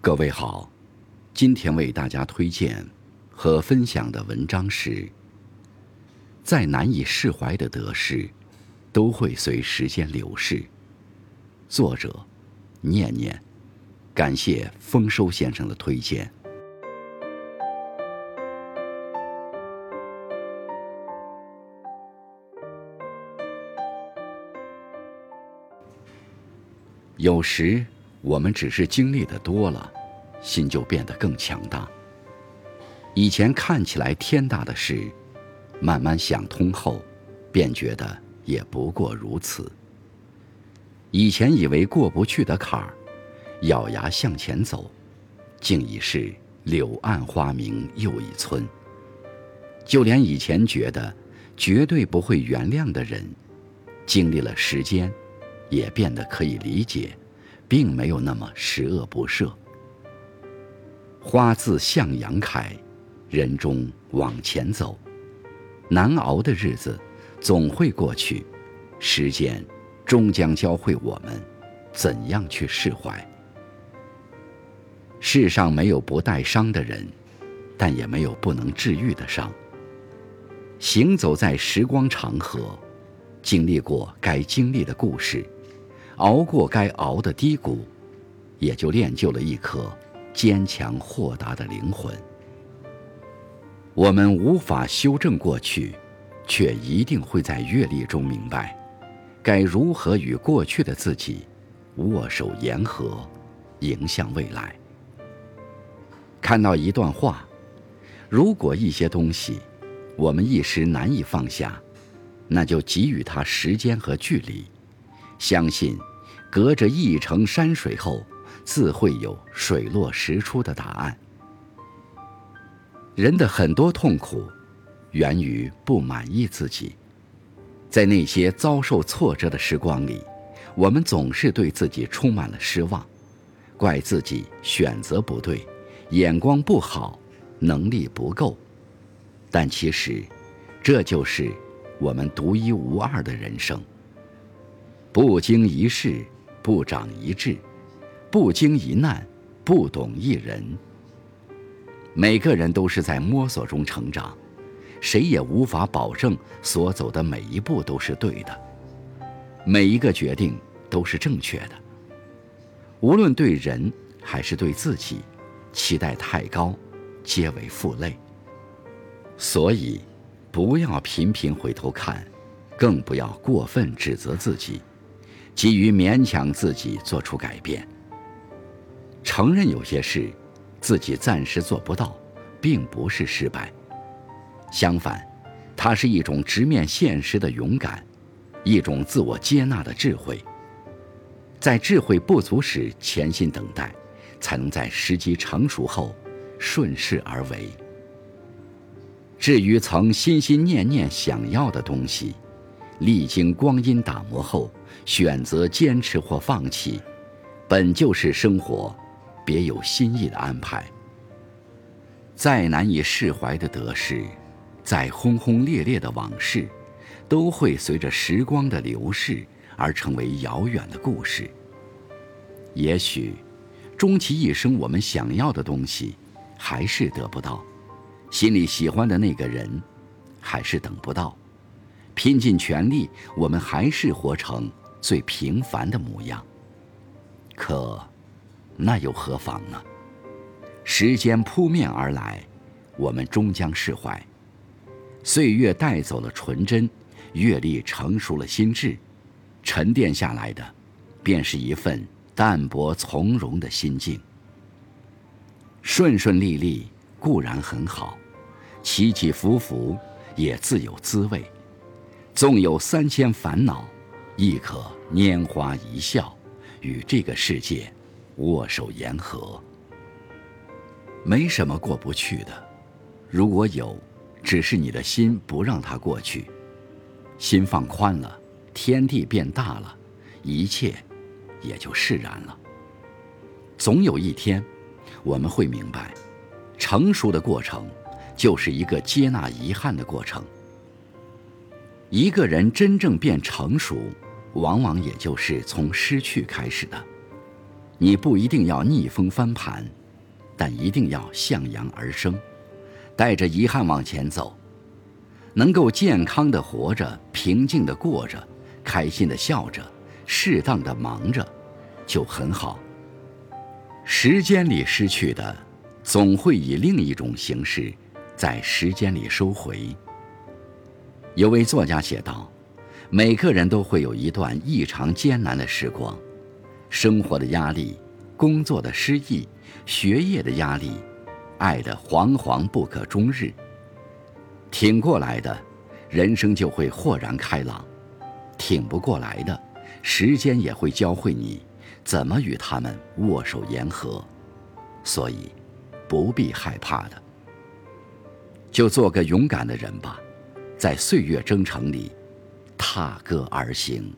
各位好，今天为大家推荐和分享的文章是：再难以释怀的得失，都会随时间流逝。作者：念念，感谢丰收先生的推荐。有时。我们只是经历的多了，心就变得更强大。以前看起来天大的事，慢慢想通后，便觉得也不过如此。以前以为过不去的坎儿，咬牙向前走，竟已是柳暗花明又一村。就连以前觉得绝对不会原谅的人，经历了时间，也变得可以理解。并没有那么十恶不赦。花自向阳开，人终往前走。难熬的日子总会过去，时间终将教会我们怎样去释怀。世上没有不带伤的人，但也没有不能治愈的伤。行走在时光长河，经历过该经历的故事。熬过该熬的低谷，也就练就了一颗坚强豁达的灵魂。我们无法修正过去，却一定会在阅历中明白，该如何与过去的自己握手言和，迎向未来。看到一段话：如果一些东西我们一时难以放下，那就给予它时间和距离，相信。隔着一程山水后，自会有水落石出的答案。人的很多痛苦，源于不满意自己。在那些遭受挫折的时光里，我们总是对自己充满了失望，怪自己选择不对，眼光不好，能力不够。但其实，这就是我们独一无二的人生。不经一事。不长一智，不经一难，不懂一人。每个人都是在摸索中成长，谁也无法保证所走的每一步都是对的，每一个决定都是正确的。无论对人还是对自己，期待太高，皆为负累。所以，不要频频回头看，更不要过分指责自己。急于勉强自己做出改变，承认有些事自己暂时做不到，并不是失败。相反，它是一种直面现实的勇敢，一种自我接纳的智慧。在智慧不足时潜心等待，才能在时机成熟后顺势而为。至于曾心心念念想要的东西，历经光阴打磨后。选择坚持或放弃，本就是生活别有心意的安排。再难以释怀的得失，再轰轰烈烈的往事，都会随着时光的流逝而成为遥远的故事。也许，终其一生，我们想要的东西还是得不到，心里喜欢的那个人还是等不到，拼尽全力，我们还是活成。最平凡的模样。可，那又何妨呢？时间扑面而来，我们终将释怀。岁月带走了纯真，阅历成熟了心智，沉淀下来的，便是一份淡泊从容的心境。顺顺利利固然很好，起起伏伏也自有滋味。纵有三千烦恼。亦可拈花一笑，与这个世界握手言和。没什么过不去的，如果有，只是你的心不让它过去。心放宽了，天地变大了，一切也就释然了。总有一天，我们会明白，成熟的过程就是一个接纳遗憾的过程。一个人真正变成熟。往往也就是从失去开始的。你不一定要逆风翻盘，但一定要向阳而生，带着遗憾往前走。能够健康的活着，平静的过着，开心的笑着，适当的忙着，就很好。时间里失去的，总会以另一种形式，在时间里收回。有位作家写道：“每个人都会有一段异常艰难的时光，生活的压力，工作的失意，学业的压力，爱的惶惶不可终日。”挺过来的，人生就会豁然开朗；挺不过来的，时间也会教会你怎么与他们握手言和。所以，不必害怕的，就做个勇敢的人吧，在岁月征程里，踏歌而行。